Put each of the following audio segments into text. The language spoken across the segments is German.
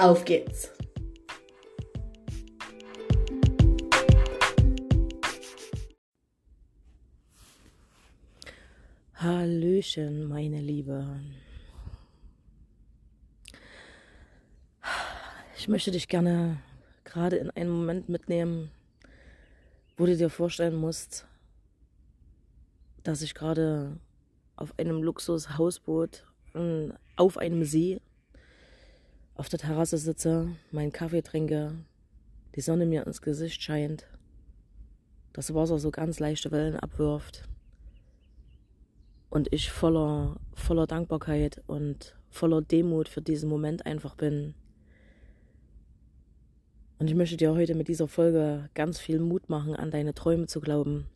Auf geht's! Hallöchen, meine Liebe. Ich möchte dich gerne gerade in einen Moment mitnehmen, wo du dir vorstellen musst, dass ich gerade auf einem Luxushausboot ähm, auf einem See auf der Terrasse sitze, meinen Kaffee trinke, die Sonne mir ins Gesicht scheint, das Wasser so ganz leichte Wellen abwirft und ich voller, voller Dankbarkeit und voller Demut für diesen Moment einfach bin. Und ich möchte dir heute mit dieser Folge ganz viel Mut machen, an deine Träume zu glauben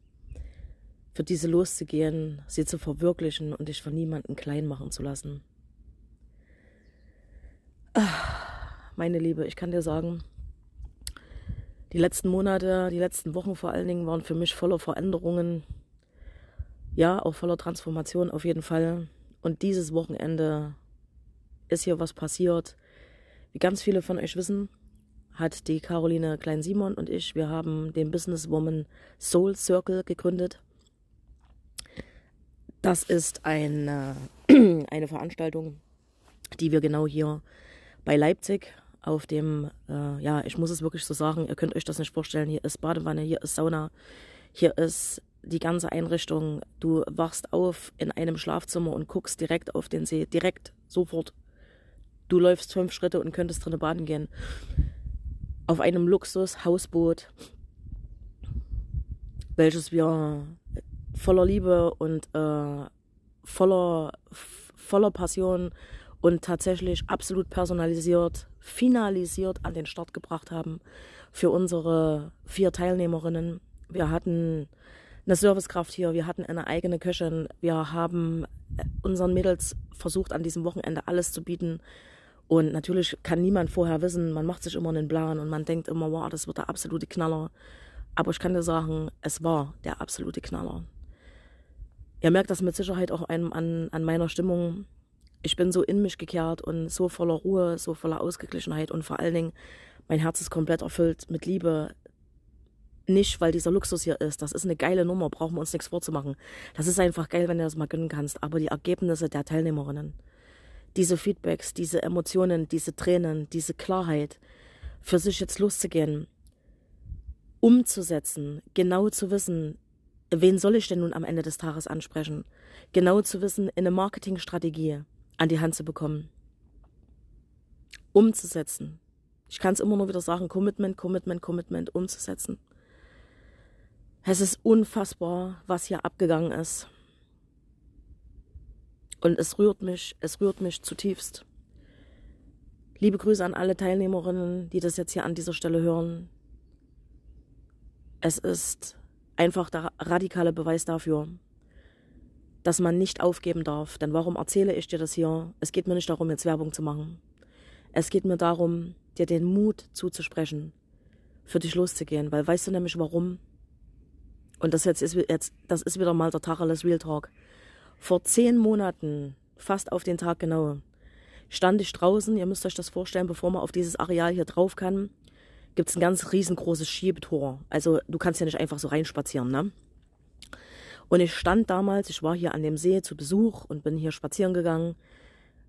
für diese loszugehen, sie zu verwirklichen und dich von niemandem klein machen zu lassen. Ach, meine Liebe, ich kann dir sagen, die letzten Monate, die letzten Wochen vor allen Dingen waren für mich voller Veränderungen. Ja, auch voller Transformation auf jeden Fall. Und dieses Wochenende ist hier was passiert. Wie ganz viele von euch wissen, hat die Caroline Klein-Simon und ich, wir haben den Businesswoman Soul Circle gegründet. Das ist eine, eine Veranstaltung, die wir genau hier bei Leipzig auf dem, äh, ja, ich muss es wirklich so sagen, ihr könnt euch das nicht vorstellen, hier ist Badewanne, hier ist Sauna, hier ist die ganze Einrichtung. Du wachst auf in einem Schlafzimmer und guckst direkt auf den See, direkt, sofort. Du läufst fünf Schritte und könntest drinnen baden gehen. Auf einem Luxus-Hausboot, welches wir voller Liebe und äh, voller, voller Passion und tatsächlich absolut personalisiert, finalisiert an den Start gebracht haben für unsere vier Teilnehmerinnen. Wir hatten eine Servicekraft hier, wir hatten eine eigene Köchin, wir haben unseren Mädels versucht, an diesem Wochenende alles zu bieten. Und natürlich kann niemand vorher wissen, man macht sich immer einen Plan und man denkt immer, wow, das wird der absolute Knaller. Aber ich kann dir sagen, es war der absolute Knaller. Ihr merkt das mit Sicherheit auch an, an meiner Stimmung. Ich bin so in mich gekehrt und so voller Ruhe, so voller Ausgeglichenheit und vor allen Dingen, mein Herz ist komplett erfüllt mit Liebe. Nicht, weil dieser Luxus hier ist. Das ist eine geile Nummer, brauchen wir uns nichts vorzumachen. Das ist einfach geil, wenn du das mal gönnen kannst. Aber die Ergebnisse der Teilnehmerinnen, diese Feedbacks, diese Emotionen, diese Tränen, diese Klarheit, für sich jetzt loszugehen, umzusetzen, genau zu wissen, wen soll ich denn nun am Ende des Tages ansprechen? Genau zu wissen, eine Marketingstrategie an die Hand zu bekommen. Umzusetzen. Ich kann es immer nur wieder sagen, Commitment, Commitment, Commitment, umzusetzen. Es ist unfassbar, was hier abgegangen ist. Und es rührt mich, es rührt mich zutiefst. Liebe Grüße an alle Teilnehmerinnen, die das jetzt hier an dieser Stelle hören. Es ist einfach der radikale Beweis dafür, dass man nicht aufgeben darf. Denn warum erzähle ich dir das hier? Es geht mir nicht darum, jetzt Werbung zu machen. Es geht mir darum, dir den Mut zuzusprechen, für dich loszugehen. Weil weißt du nämlich warum? Und das jetzt ist jetzt, das ist wieder mal der Tacheles Real Talk. Vor zehn Monaten, fast auf den Tag genau, stand ich draußen, ihr müsst euch das vorstellen, bevor man auf dieses Areal hier drauf kann, gibt es ein ganz riesengroßes Schiebetor. Also du kannst ja nicht einfach so reinspazieren, ne? Und ich stand damals, ich war hier an dem See zu Besuch und bin hier spazieren gegangen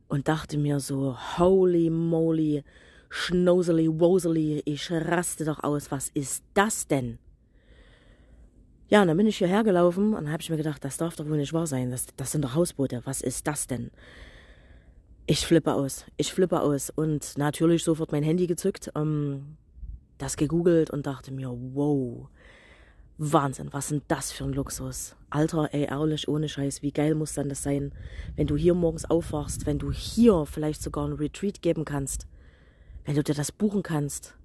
und dachte mir so, holy moly, schnosely wosely, ich raste doch aus, was ist das denn? Ja, und dann bin ich hierher gelaufen und habe ich mir gedacht, das darf doch wohl nicht wahr sein, das, das sind doch Hausboote, was ist das denn? Ich flippe aus, ich flippe aus und natürlich sofort mein Handy gezückt, ähm, das gegoogelt und dachte mir, wow, Wahnsinn, was sind das für ein Luxus? Alter, ey, ehrlich, ohne Scheiß, wie geil muss dann das sein, wenn du hier morgens aufwachst, wenn du hier vielleicht sogar ein Retreat geben kannst. wenn du dir das buchen kannst.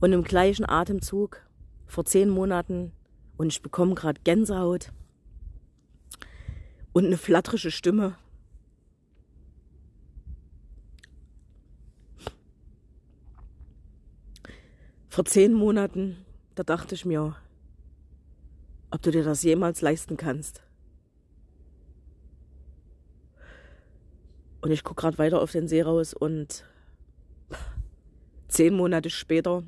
Und im gleichen Atemzug vor zehn Monaten und ich bekomme gerade Gänsehaut und eine flatterische Stimme. Vor zehn Monaten, da dachte ich mir, ob du dir das jemals leisten kannst. Und ich gucke gerade weiter auf den See raus und zehn Monate später,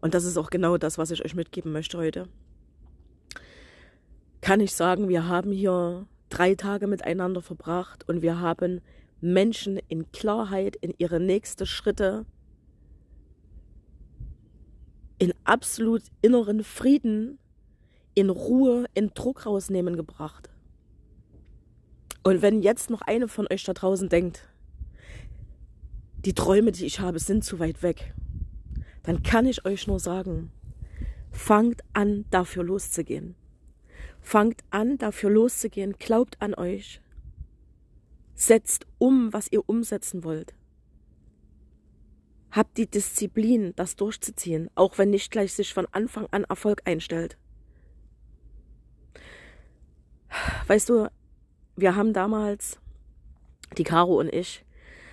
und das ist auch genau das, was ich euch mitgeben möchte heute, kann ich sagen, wir haben hier drei Tage miteinander verbracht und wir haben Menschen in Klarheit in ihre nächsten Schritte, in absolut inneren Frieden, in Ruhe, in Druck rausnehmen gebracht. Und wenn jetzt noch eine von euch da draußen denkt, die Träume, die ich habe, sind zu weit weg, dann kann ich euch nur sagen, fangt an, dafür loszugehen. Fangt an, dafür loszugehen, glaubt an euch. Setzt um, was ihr umsetzen wollt. Habt die Disziplin, das durchzuziehen, auch wenn nicht gleich sich von Anfang an Erfolg einstellt. Weißt du, wir haben damals, die Caro und ich,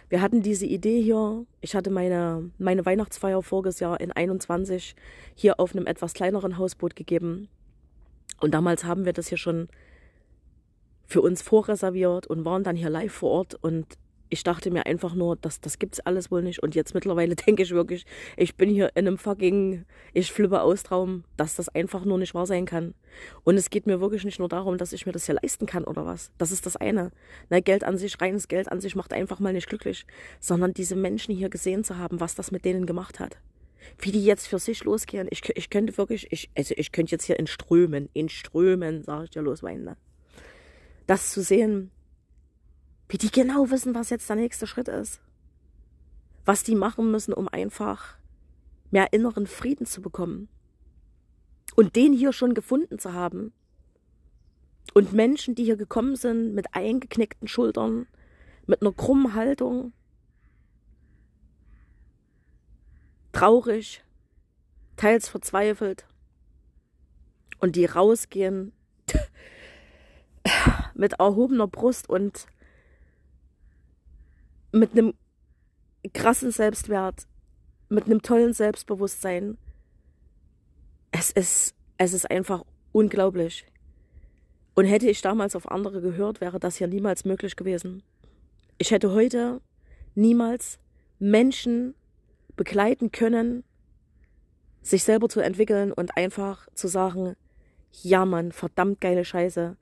wir hatten diese Idee hier. Ich hatte meine, meine Weihnachtsfeier voriges Jahr in 21 hier auf einem etwas kleineren Hausboot gegeben. Und damals haben wir das hier schon für uns vorreserviert und waren dann hier live vor Ort und ich dachte mir einfach nur, das, das gibt's alles wohl nicht. Und jetzt mittlerweile denke ich wirklich, ich bin hier in einem fucking, ich flippe aus Traum, dass das einfach nur nicht wahr sein kann. Und es geht mir wirklich nicht nur darum, dass ich mir das hier leisten kann oder was. Das ist das eine. Na, Geld an sich, reines Geld an sich macht einfach mal nicht glücklich. Sondern diese Menschen hier gesehen zu haben, was das mit denen gemacht hat. Wie die jetzt für sich losgehen. Ich, ich könnte wirklich, ich, also ich könnte jetzt hier in Strömen, in Strömen, sag ich dir, losweinen. Ne? Das zu sehen, wie die genau wissen, was jetzt der nächste Schritt ist. Was die machen müssen, um einfach mehr inneren Frieden zu bekommen. Und den hier schon gefunden zu haben. Und Menschen, die hier gekommen sind mit eingeknickten Schultern, mit einer krummen Haltung, traurig, teils verzweifelt, und die rausgehen mit erhobener Brust und mit einem krassen Selbstwert, mit einem tollen Selbstbewusstsein. Es ist, es ist einfach unglaublich. Und hätte ich damals auf andere gehört, wäre das hier niemals möglich gewesen. Ich hätte heute niemals Menschen begleiten können, sich selber zu entwickeln und einfach zu sagen, ja Mann, verdammt geile Scheiße.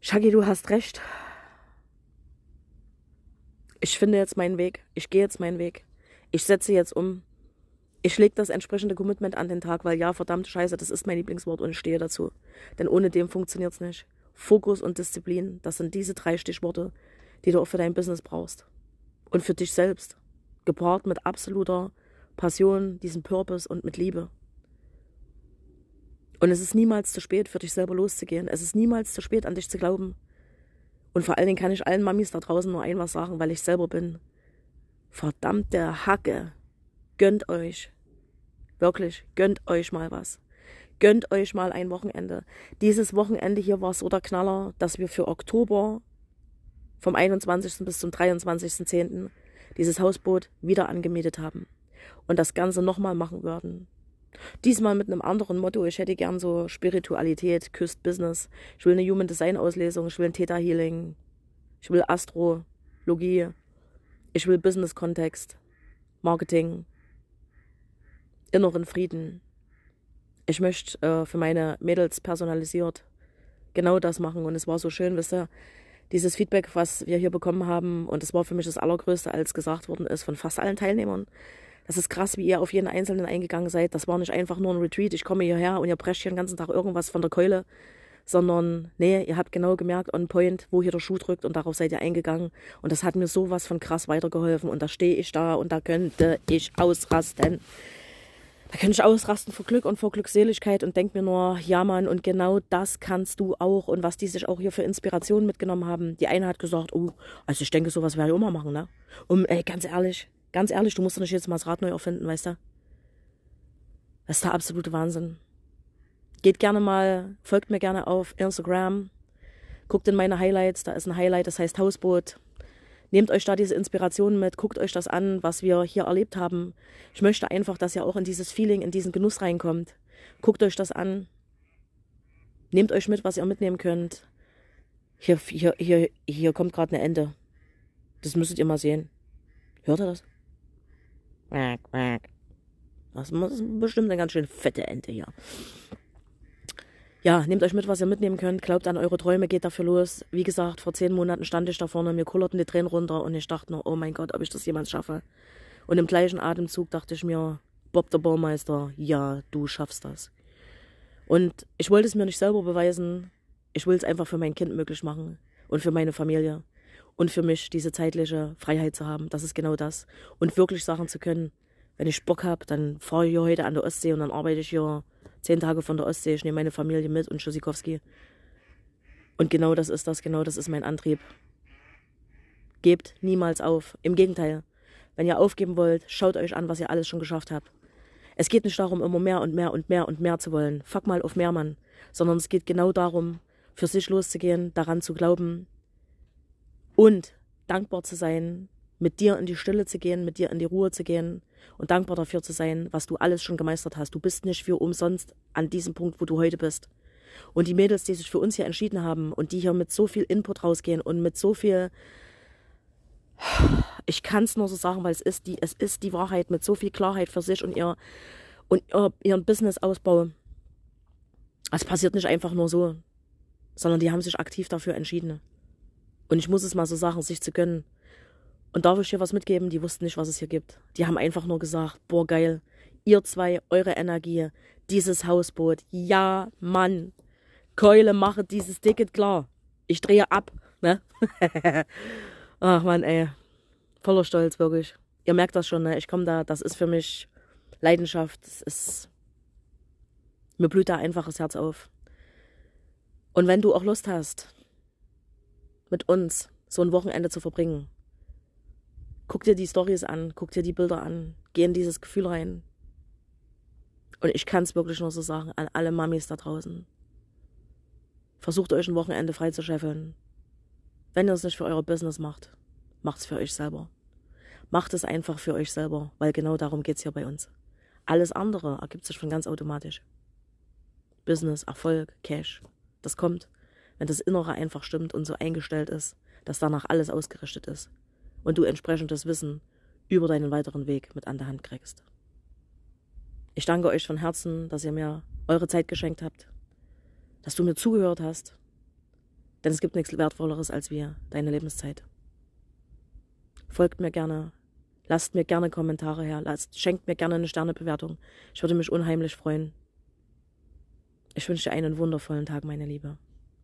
Shaggy, du hast recht ich finde jetzt meinen Weg, ich gehe jetzt meinen Weg, ich setze jetzt um, ich lege das entsprechende Commitment an den Tag, weil ja, verdammte Scheiße, das ist mein Lieblingswort und ich stehe dazu. Denn ohne dem funktioniert es nicht. Fokus und Disziplin, das sind diese drei Stichworte, die du auch für dein Business brauchst. Und für dich selbst. Gepaart mit absoluter Passion, diesem Purpose und mit Liebe. Und es ist niemals zu spät, für dich selber loszugehen. Es ist niemals zu spät, an dich zu glauben. Und vor allen Dingen kann ich allen Mamis da draußen nur ein was sagen, weil ich selber bin. Verdammte Hacke. Gönnt euch. Wirklich, gönnt euch mal was. Gönnt euch mal ein Wochenende. Dieses Wochenende hier war so der Knaller, dass wir für Oktober vom 21. bis zum 23.10. dieses Hausboot wieder angemietet haben und das Ganze nochmal machen würden. Diesmal mit einem anderen Motto. Ich hätte gern so Spiritualität, Küst Business. Ich will eine Human Design Auslesung, ich will ein Theta Healing, ich will Astrologie, ich will Business Kontext, Marketing, inneren Frieden. Ich möchte äh, für meine Mädels personalisiert genau das machen und es war so schön, wisst ihr, dieses Feedback, was wir hier bekommen haben und es war für mich das Allergrößte, als gesagt worden ist von fast allen Teilnehmern das ist krass, wie ihr auf jeden Einzelnen eingegangen seid. Das war nicht einfach nur ein Retreat. Ich komme hierher und ihr prescht hier den ganzen Tag irgendwas von der Keule, sondern nee, ihr habt genau gemerkt on point, wo hier der Schuh drückt und darauf seid ihr eingegangen. Und das hat mir sowas von krass weitergeholfen. Und da stehe ich da und da könnte ich ausrasten. Da könnte ich ausrasten vor Glück und vor Glückseligkeit und denke mir nur, ja Mann, und genau das kannst du auch. Und was die sich auch hier für Inspiration mitgenommen haben. Die eine hat gesagt, oh, also ich denke, sowas werde ich immer machen, ne? Und ey, ganz ehrlich, Ganz ehrlich, du musst doch nicht jetzt mal das Rad neu erfinden, weißt du? Das ist der absolute Wahnsinn. Geht gerne mal, folgt mir gerne auf Instagram, guckt in meine Highlights, da ist ein Highlight, das heißt Hausboot. Nehmt euch da diese Inspiration mit, guckt euch das an, was wir hier erlebt haben. Ich möchte einfach, dass ihr auch in dieses Feeling, in diesen Genuss reinkommt. Guckt euch das an. Nehmt euch mit, was ihr mitnehmen könnt. Hier, hier, hier, hier kommt gerade eine Ente. Das müsstet ihr mal sehen. Hört ihr das? Das ist bestimmt eine ganz schön fette Ente hier. Ja, nehmt euch mit, was ihr mitnehmen könnt. Glaubt an eure Träume, geht dafür los. Wie gesagt, vor zehn Monaten stand ich da vorne, mir kullerten die Tränen runter und ich dachte nur, oh mein Gott, ob ich das jemals schaffe. Und im gleichen Atemzug dachte ich mir, Bob der Baumeister, ja, du schaffst das. Und ich wollte es mir nicht selber beweisen. Ich will es einfach für mein Kind möglich machen und für meine Familie und für mich diese zeitliche Freiheit zu haben. Das ist genau das. Und wirklich sagen zu können, wenn ich Bock habe, dann fahre ich hier heute an der Ostsee und dann arbeite ich hier zehn Tage von der Ostsee. Ich nehme meine Familie mit und Schusikowski. Und genau das ist das, genau das ist mein Antrieb. Gebt niemals auf. Im Gegenteil. Wenn ihr aufgeben wollt, schaut euch an, was ihr alles schon geschafft habt. Es geht nicht darum, immer mehr und mehr und mehr und mehr zu wollen. Fuck mal auf mehr, Mann. Sondern es geht genau darum, für sich loszugehen, daran zu glauben und dankbar zu sein, mit dir in die Stille zu gehen, mit dir in die Ruhe zu gehen und dankbar dafür zu sein, was du alles schon gemeistert hast. Du bist nicht für umsonst an diesem Punkt, wo du heute bist. Und die Mädels, die sich für uns hier entschieden haben und die hier mit so viel Input rausgehen und mit so viel, ich kann es nur so sagen, weil es ist die, es ist die Wahrheit, mit so viel Klarheit für sich und ihr und ihr, ihren Businessausbau. Es passiert nicht einfach nur so, sondern die haben sich aktiv dafür entschieden. Und ich muss es mal so sagen, sich zu gönnen. Und darf ich dir was mitgeben? Die wussten nicht, was es hier gibt. Die haben einfach nur gesagt, boah, geil. Ihr zwei, eure Energie, dieses Hausboot. Ja, Mann. Keule, mache dieses Ticket klar. Ich drehe ab, ne? Ach Mann, ey. Voller Stolz, wirklich. Ihr merkt das schon, ne? Ich komme da, das ist für mich Leidenschaft. Das ist. Mir blüht da einfach das Herz auf. Und wenn du auch Lust hast, mit uns so ein Wochenende zu verbringen, guck dir die Stories an, guck dir die Bilder an, geh in dieses Gefühl rein. Und ich kann es wirklich nur so sagen an alle Mamis da draußen. Versucht euch ein Wochenende freizuscheffeln. Wenn ihr es nicht für euer Business macht, macht es für euch selber. Macht es einfach für euch selber, weil genau darum geht es hier bei uns. Alles andere ergibt sich von ganz automatisch. Business, Erfolg, Cash, das kommt, wenn das Innere einfach stimmt und so eingestellt ist, dass danach alles ausgerichtet ist und du entsprechendes Wissen über deinen weiteren Weg mit an der Hand kriegst. Ich danke euch von Herzen, dass ihr mir eure Zeit geschenkt habt, dass du mir zugehört hast, denn es gibt nichts Wertvolleres als wir, deine Lebenszeit. Folgt mir gerne, lasst mir gerne Kommentare her, lasst, schenkt mir gerne eine Sternebewertung. Ich würde mich unheimlich freuen. Ich wünsche dir einen wundervollen Tag, meine Liebe.